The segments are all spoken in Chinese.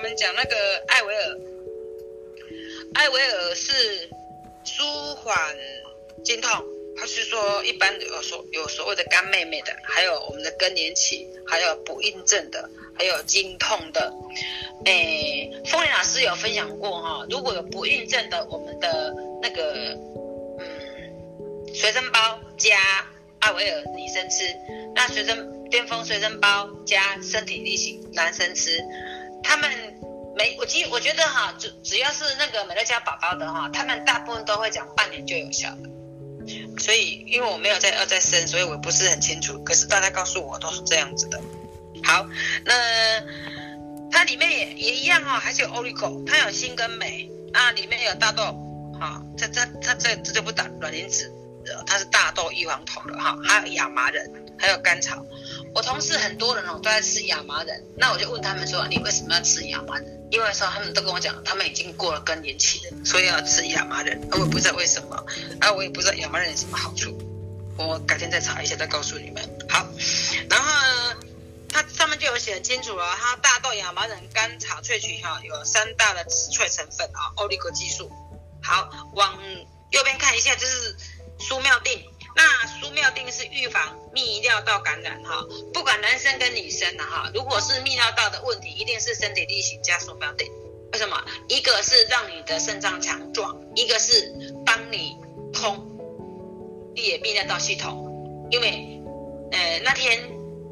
我们讲那个艾维尔，艾维尔是舒缓经痛，它是说一般有所有所谓的干妹妹的，还有我们的更年期，还有不孕症的，还有经痛的。诶，凤莲老师有分享过哈，如果有不孕症的，我们的那个嗯随身包加艾维尔女生吃，那随身。巅峰随身包加身体力行，男生吃，他们没我记我觉得哈，只只要是那个美乐家宝宝的哈，他们大部分都会讲半年就有效的。所以因为我没有在要再生，所以我不是很清楚。可是大家告诉我都是这样子的。好，那它里面也也一样哈，还是有 Oligo，它有锌跟镁啊，里面有大豆，哈，它它它这这就不打卵磷脂，它是大豆异黄酮的哈，还有亚麻仁，还有甘草。我同事很多人哦都在吃亚麻仁，那我就问他们说，你为什么要吃亚麻仁？因为说他们都跟我讲，他们已经过了更年期了，所以要吃亚麻仁。我也不知道为什么，啊，我也不知道亚麻仁有什么好处，我改天再查一下再告诉你们。好，然后呢，它上面就有写清楚了，它大豆、亚麻仁、甘草萃取哈，有三大的植萃成分啊，欧利格激素。好，往右边看一下，就是舒妙定。那舒妙定是预防泌尿道感染哈，不管男生跟女生的哈，如果是泌尿道的问题，一定是身体力行加舒妙定。为什么？一个是让你的肾脏强壮，一个是帮你通也泌尿道系统。因为呃那天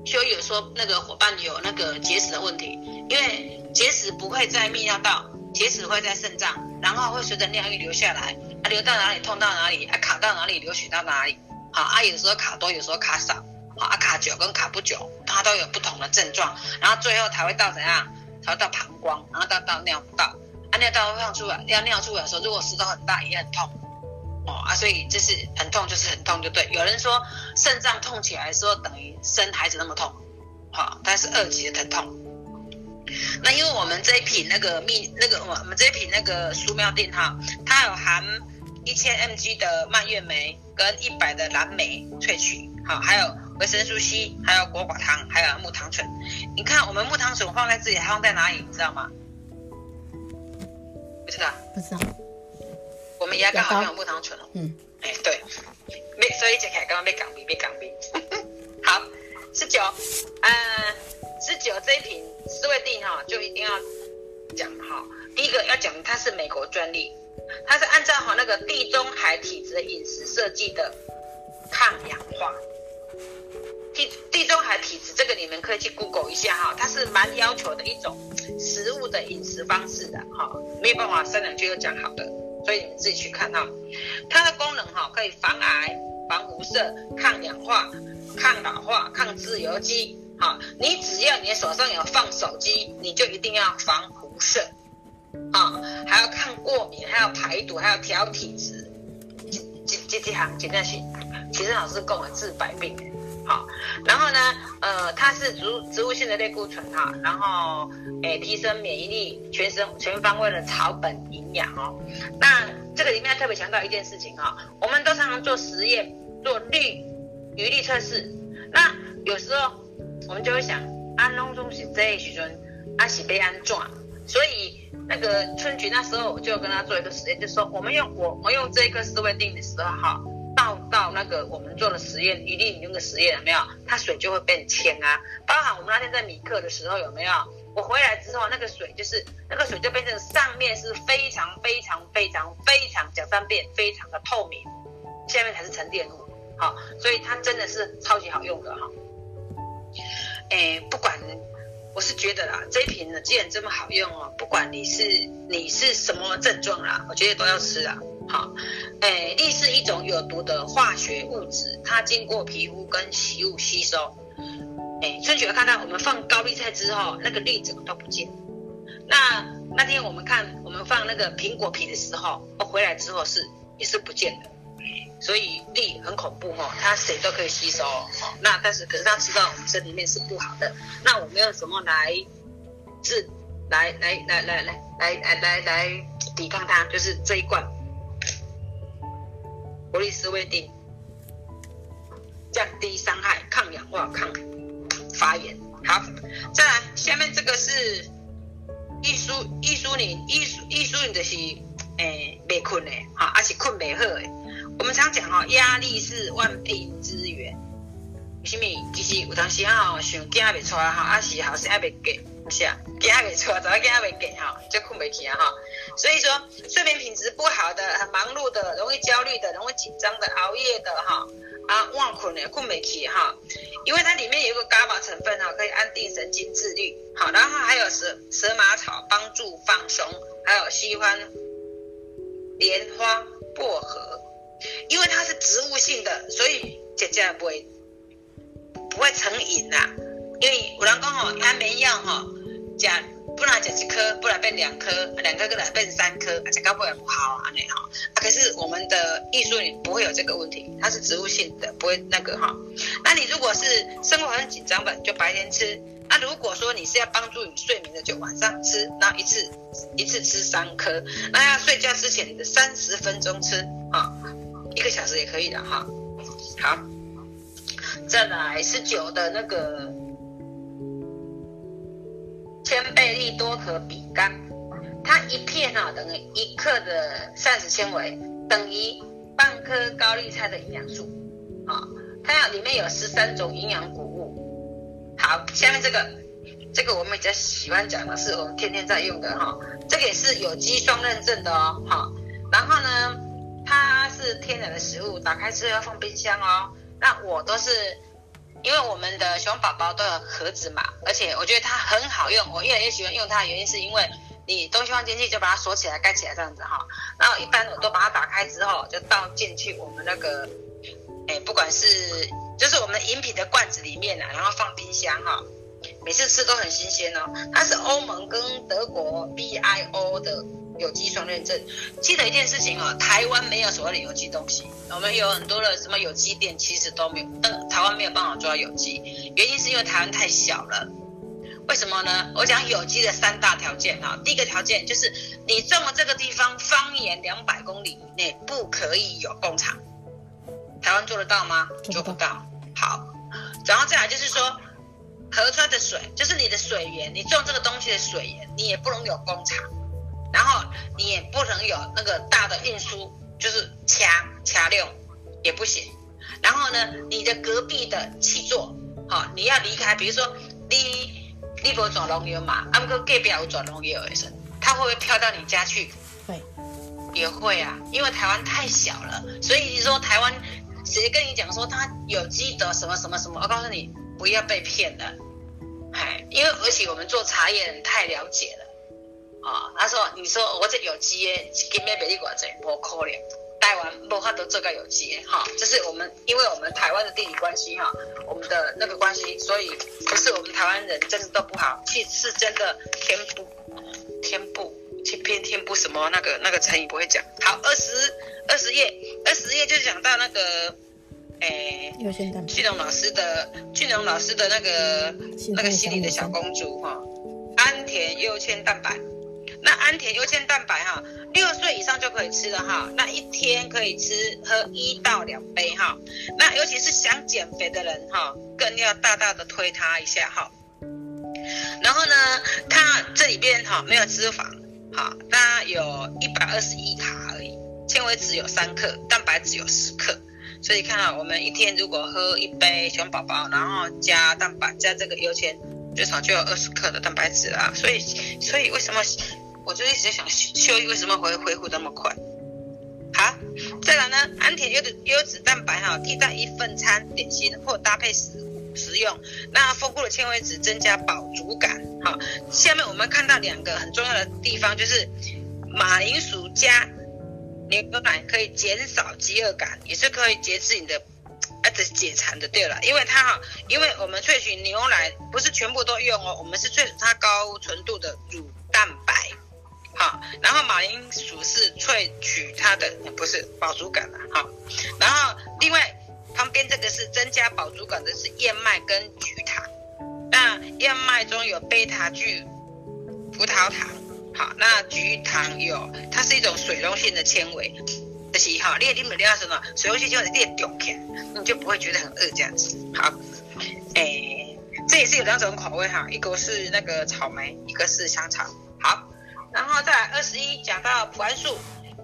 就有说那个伙伴有那个结石的问题，因为结石不会在泌尿道，结石会在肾脏，然后会随着尿液流下来，啊流到哪里痛到哪里，啊卡到哪里流血到哪里。好啊，有时候卡多，有时候卡少，啊，卡久跟卡不久，它都有不同的症状，然后最后才会到怎样？才会到膀胱，然后到到尿道，啊尿道会放出来，要尿出来的时候，如果石头很大也很痛，哦啊，所以就是很痛，就是很痛，就对。有人说肾脏痛起来的时候等于生孩子那么痛，好，但是二级的疼痛。那因为我们这一瓶那个蜜那个我们这一瓶那个舒妙定哈，它有含一千 mg 的蔓越莓。跟一百的蓝莓萃取，好，还有维生素 C，还有果寡糖，还有木糖醇。你看，我们木糖醇放在这里，还放在哪里？你知道吗？不知道？不知道。我们牙膏好像有木糖醇哦。嗯。哎，对。没，所以讲起来刚刚被港币，被港币。好，十九，嗯，十九这一瓶思维定哈，就一定要讲哈。第一个要讲，它是美国专利。它是按照好那个地中海体质的饮食设计的，抗氧化。地地中海体质这个你们可以去 Google 一下哈，它是蛮要求的一种食物的饮食方式的哈，没有办法三两句就讲好的，所以你们自己去看哈。它的功能哈可以防癌、防辐射、抗氧化、抗老化、抗自由基。好，你只要你手上有放手机，你就一定要防辐射。啊、还要抗过敏，还要排毒，还要调体质，这这这几行真的是，其实老师跟我治百病。好、然后呢，呃，它是植植物性的类固醇哈，然后诶提升免疫力，全身全方位的草本营养哦。那这个里面要特别强调一件事情哈、哦，我们都常常做实验，做氯余力测试。那有时候我们就会想，安拢总是这一时阵，阿是被安怎？所以。那个春菊那时候我就跟他做一个实验，就是说我们用我我用这个思维定的时候哈，倒到那个我们做的实验，一定用的实验有没有？它水就会变清啊。包含我们那天在米克的时候有没有？我回来之后那个水就是那个水就变成上面是非常非常非常非常讲三遍非常的透明，下面才是沉淀物，好，所以它真的是超级好用的哈。诶，不管。我是觉得啦，这一瓶呢，既然这么好用哦，不管你是你是什么症状啦，我觉得都要吃啊。好，诶，氯是一种有毒的化学物质，它经过皮肤跟食物吸收。诶，春雪看到我们放高丽菜之后，那个氯怎么都不见。那那天我们看我们放那个苹果皮的时候，我回来之后是也是不见的。所以力很恐怖哈，它谁都可以吸收哦。那但是可是它吃到我们身体里面是不好的。那我们用什么来治？来来来来来来来来来抵抗它？就是这一罐活力思维定，降低伤害、抗氧化、抗发炎。好，再来下面这个是一。输易输你易易输你就是诶没困的哈，而且困没好的。我们常讲哈，压力是万病之源。为什么？其实有当时哈，想惊未出来哈，还是后生还未给，不是啊？惊未出来，早惊未给哈，就困不起啊哈。所以说，睡眠品质不好的、很忙碌的、容易焦虑的、容易紧张的、熬夜的哈啊，忘困的、困不起哈。因为它里面有一个伽马成分哈，可以安定神经自律。好，然后还有蛇蛇麻草帮助放松，还有西番莲花、薄荷，因为它是植物性的，所以姐姐不会不会成瘾呐。因为有人讲吼，安眠药哈，加。不然讲一颗，不然变两颗，两颗个来变三颗，这个不会不好啊，那哈。可是我们的艺术里不会有这个问题，它是植物性的，不会那个哈。那你如果是生活很紧张的，就白天吃。那如果说你是要帮助你睡眠的，就晚上吃，然后一次一次吃三颗。那要睡觉之前的三十分钟吃啊，一个小时也可以的哈。好，再来十九的那个。千贝利多可比干，它一片哈等于一克的膳食纤维，等于半颗高丽菜的营养素，啊，它要里面有十三种营养谷物。好，下面这个，这个我们比较喜欢讲的是我们天天在用的哈，这个也是有机双认证的哦，哈，然后呢，它是天然的食物，打开之后要放冰箱哦，那我都是。因为我们的熊宝宝都有盒子嘛，而且我觉得它很好用，我越来越喜欢用它的原因是因为你东西放进去就把它锁起来盖起来这样子哈，然后一般我都把它打开之后就倒进去我们那个，哎，不管是就是我们饮品的罐子里面啊，然后放冰箱哈，每次吃都很新鲜哦，它是欧盟跟德国 BIO 的。有机双认证，记得一件事情哦，台湾没有所谓的有机东西。我们有很多的什么有机店，其实都没有，但台湾没有办法做到有机，原因是因为台湾太小了。为什么呢？我讲有机的三大条件哈，第一个条件就是你种的这个地方方圆两百公里以内不可以有工厂。台湾做得到吗？做不到。好，然后再来就是说，河川的水，就是你的水源，你种这个东西的水源，你也不能有工厂。然后你也不能有那个大的运输，就是掐掐六也不行。然后呢，你的隔壁的契作，好、哦，你要离开，比如说你你不转农业嘛，阿哥隔壁有转农业的时，他会不会飘到你家去？会，也会啊，因为台湾太小了，所以你说台湾谁跟你讲说他有机的什么什么什么？我告诉你，不要被骗了，哎，因为而且我们做茶叶人太了解了。啊、哦，他说：“你说我这有机的，今天美丽果真不可怜，台湾无法都做个有机的哈。这是我们，因为我们台湾的地理关系哈，我们的那个关系，所以不是我们台湾人真的都不好，其实是真的天不天不偏偏天不什么那个那个成语不会讲。好，二十二十页，二十页就讲到那个，诶，俊龙老师的俊龙老师的那个那个心里的小公主哈，安田优纤蛋白。”那安田优纤蛋白哈，六岁以上就可以吃了哈。那一天可以吃喝一到两杯哈。那尤其是想减肥的人哈，更要大大的推它一下哈。然后呢，它这里边哈没有脂肪哈，它有一百二十一卡而已，纤维质有三克，蛋白质有十克。所以看啊，我们一天如果喝一杯熊宝宝，然后加蛋白加这个优纤，最少就有二十克的蛋白质啦。所以，所以为什么？我就一直在想，秀玉为什么会恢复那么快？好，再来呢，安田优的优质蛋白哈，替代一份餐点心或搭配食食用，那丰富的纤维质增加饱足感。好，下面我们看到两个很重要的地方，就是马铃薯加牛奶可以减少饥饿感，也是可以节制你的，啊，这解馋的。对了，因为它哈，因为我们萃取牛奶不是全部都用哦，我们是萃取它高纯度的乳蛋。然后马铃薯是萃取它的不是饱足感的，哈，然后另外旁边这个是增加饱足感的是燕麦跟菊糖，那燕麦中有贝塔聚葡萄糖，好，那菊糖有它是一种水溶性的纤维，这是哈，你你们了什么？水溶性就是练中片，你就不会觉得很饿这样子，好，诶，这也是有两种口味哈，一个是那个草莓，一个是香草，然后再来二十一讲到普安素，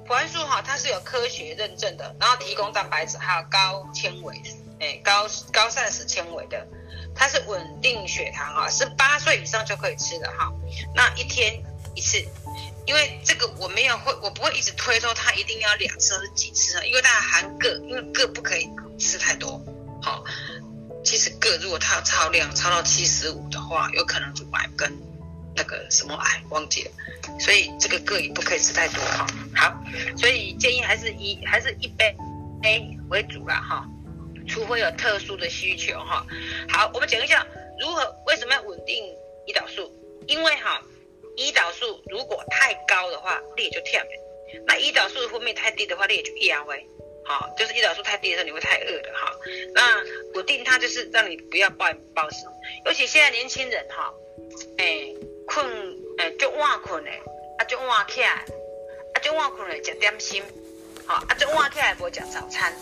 普安素哈它是有科学认证的，然后提供蛋白质还有高纤维，哎高高膳食纤维的，它是稳定血糖哈，是八岁以上就可以吃的哈，那一天一次，因为这个我没有会我不会一直推说它一定要两次或是几次啊，因为它含铬，因为铬不可以吃太多，好。其实铬如果它超量超到七十五的话，有可能乳癌跟那个什么癌忘记了，所以这个铬也不可以吃太多哈。好，所以建议还是以还是一杯 A 为主啦哈，除非有特殊的需求哈。好，我们讲一下如何为什么要稳定胰岛素，因为哈胰岛素如果太高的话，你也就跳；那胰岛素分泌太低的话，你也就压位。好，就是胰岛素太低的时候，你会太饿的哈。那稳定它就是让你不要暴饮暴食，尤其现在年轻人哈，哎、困诶就晚困嘞，啊就晚起来，啊就晚困嘞吃点心，好啊就晚起来不会吃早餐，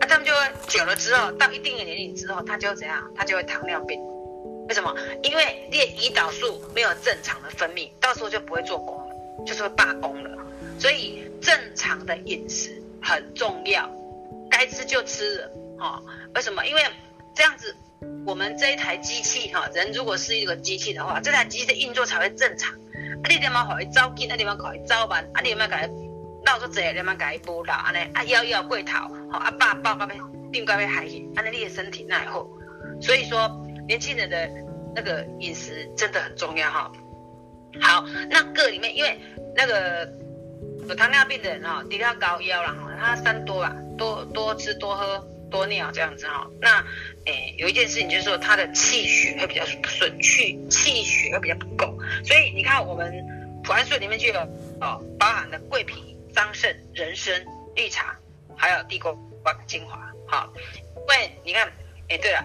啊他们就久了之后，到一定的年龄之后，他就会怎样？他就会糖尿病。为什么？因为你胰岛素没有正常的分泌，到时候就不会做功了，就是会罢工了。所以正常的饮食。很重要，该吃就吃了，为什么？因为这样子，我们这一台机器，哈，人如果是一个机器的话，这台机器的运作才会正常。啊，你点么可以早进，啊，点么可以早晚，啊，你有没有给他闹出这，点么给他补老，安尼，啊，腰腰过头，好，啊，爸抱到要定到要害去，安尼你的身体那也好。所以说，年轻人的那个饮食真的很重要，哈。好，那个里面，因为那个。有糖尿病的人哈，低到高腰了哈，他三多啦，多多吃多喝多尿这样子哈。那诶、有一件事情就是说他的气血会比较损，气气血会比较不够。所以你看我们普安素里面就有哦，包含了桂皮、桑葚、人参、绿茶，还有地沟花精华。好，因为你看，诶、对了，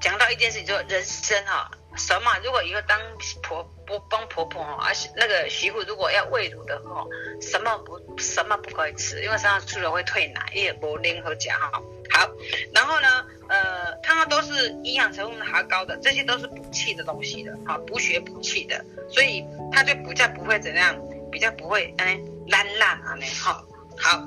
讲到一件事情，就是人参哈。什么？如果以后当婆婆帮婆婆哦，而且那个媳妇如果要喂乳的话，什么不什么不可以吃，因为身上吃了会退奶，也不能喝假哈。好，然后呢，呃，它都是营养成分还高的，这些都是补气的东西的，好，补血补气的，所以它就比较不会怎样，比较不会哎烂烂啊那哈。好，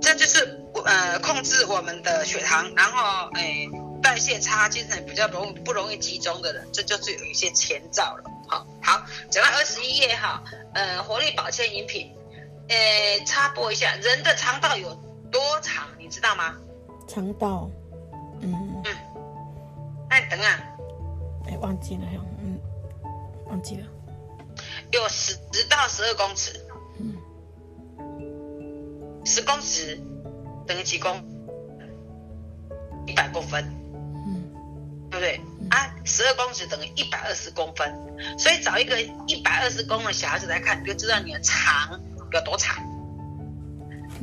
这就是呃控制我们的血糖，然后哎。代谢差、精神比较容不容易集中的人，这就是有一些前兆了。好，好，讲到二十一页哈，呃，活力保健饮品，呃，插播一下，人的肠道有多长，你知道吗？肠道，嗯。嗯，哎，等啊，哎，忘记了，嗯，忘记了，有十到十二公尺，嗯，十公尺等于几公？一百公分。嗯。对不对？啊？十二公尺等于一百二十公分，所以找一个一百二十公分的小孩子来看，你就知道你的长有多长。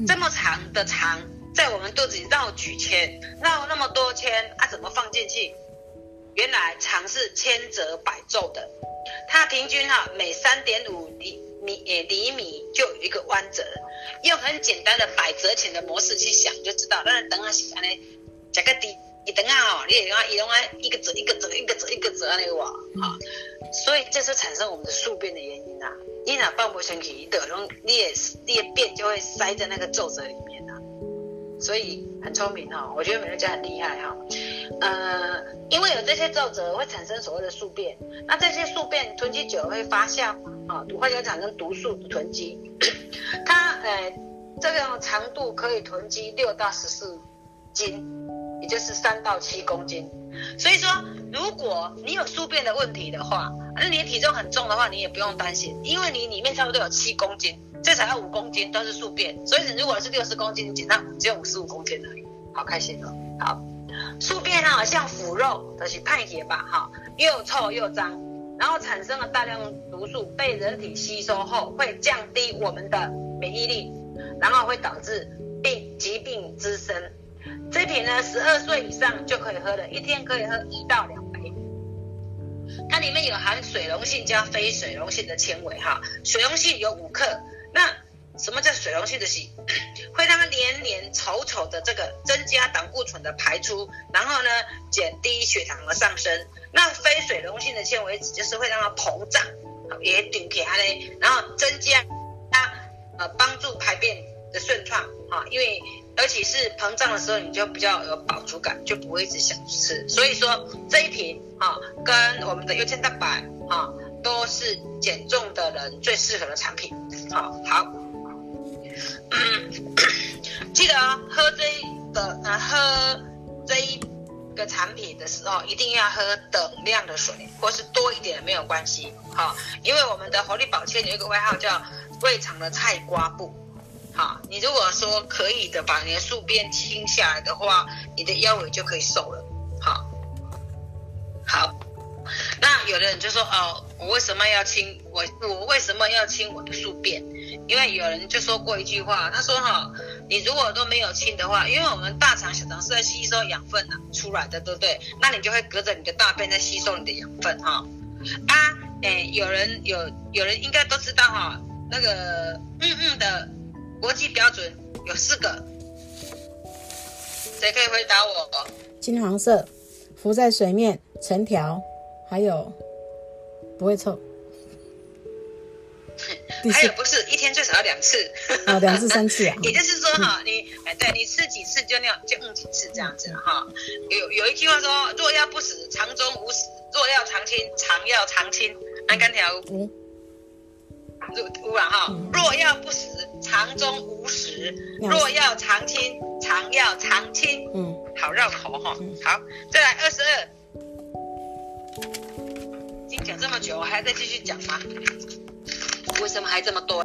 这么长的肠在我们肚子里绕几圈，绕那么多圈啊，怎么放进去？原来肠是千折百皱的，它平均哈每三点五厘米诶厘米就有一个弯折。用很简单的百折前的模式去想，就知道。那等下洗完呢，加个底。你等下哦，你也用啊，也用，一个折一个折一个折一个折那个哇，啊，所以这是产生我们的宿便的原因呐。你哪放不进去的，然后你也你的便就会塞在那个皱褶里面呐。所以很聪明哈，我觉得美乐家很厉害哈。呃，因为有这些皱褶会产生所谓的宿便，那这些宿便囤积久了会发酵啊，会就会产生毒素囤积。它呃，这个长度可以囤积六到十四斤。也就是三到七公斤，所以说，如果你有宿便的问题的话，那你的体重很重的话，你也不用担心，因为你里面差不多有七公斤，最少要五公斤都是宿便，所以你如果是六十公斤，你减到只有五十五公斤而已，好开心哦。好，宿便呢，像腐肉，都是派血吧，哈，又臭又脏，然后产生了大量毒素，被人体吸收后会降低我们的免疫力，然后会导致病疾病滋生。这瓶呢，十二岁以上就可以喝了，一天可以喝一到两。它里面有含水溶性加非水溶性的纤维哈，水溶性有五克。那什么叫水溶性的洗？会让它黏黏稠稠的这个增加胆固醇的排出，然后呢减低血糖的上升。那非水溶性的纤维质就是会让它膨胀，也顶起来嘞，然后增加它呃帮助排便的顺畅哈，因为而且是膨胀的时候你就比较有饱足感，就不会一直想吃。所以说这一瓶啊，跟我们的优健蛋白啊，都是减重的人最适合的产品。好，好，嗯，记得喝这一个呃喝这一个产品的时候，一定要喝等量的水，或是多一点没有关系。好，因为我们的活力宝健有一个外号叫胃肠的菜瓜布。好，你如果说可以的，把你的宿便清下来的话，你的腰围就可以瘦了。好，好，那有的人就说哦，我为什么要清我我为什么要清我的宿便？因为有人就说过一句话，他说哈、你如果都没有清的话，因为我们大肠小肠是在吸收养分啊出来的，对不对？那你就会隔着你的大便在吸收你的养分哈。啊，诶，有人有有人应该都知道哈，那个嗯嗯的。国际标准有四个，谁可以回答我？金黄色，浮在水面，成条，还有不会臭。还有不是一天最少要两次？哦，两次三次啊。也就是说哈，你哎，对你吃几次就尿就嗯几次这样子哈。有有一句话说：若要不死，肠中无屎；若要长青，肠要长青。安干条。嗯入污了哈，若要不死，肠中无屎；若要长青，肠要常清。嗯，好绕口哈。好，再来二十二。已经讲这么久，我还要再继续讲吗？为什么还这么多？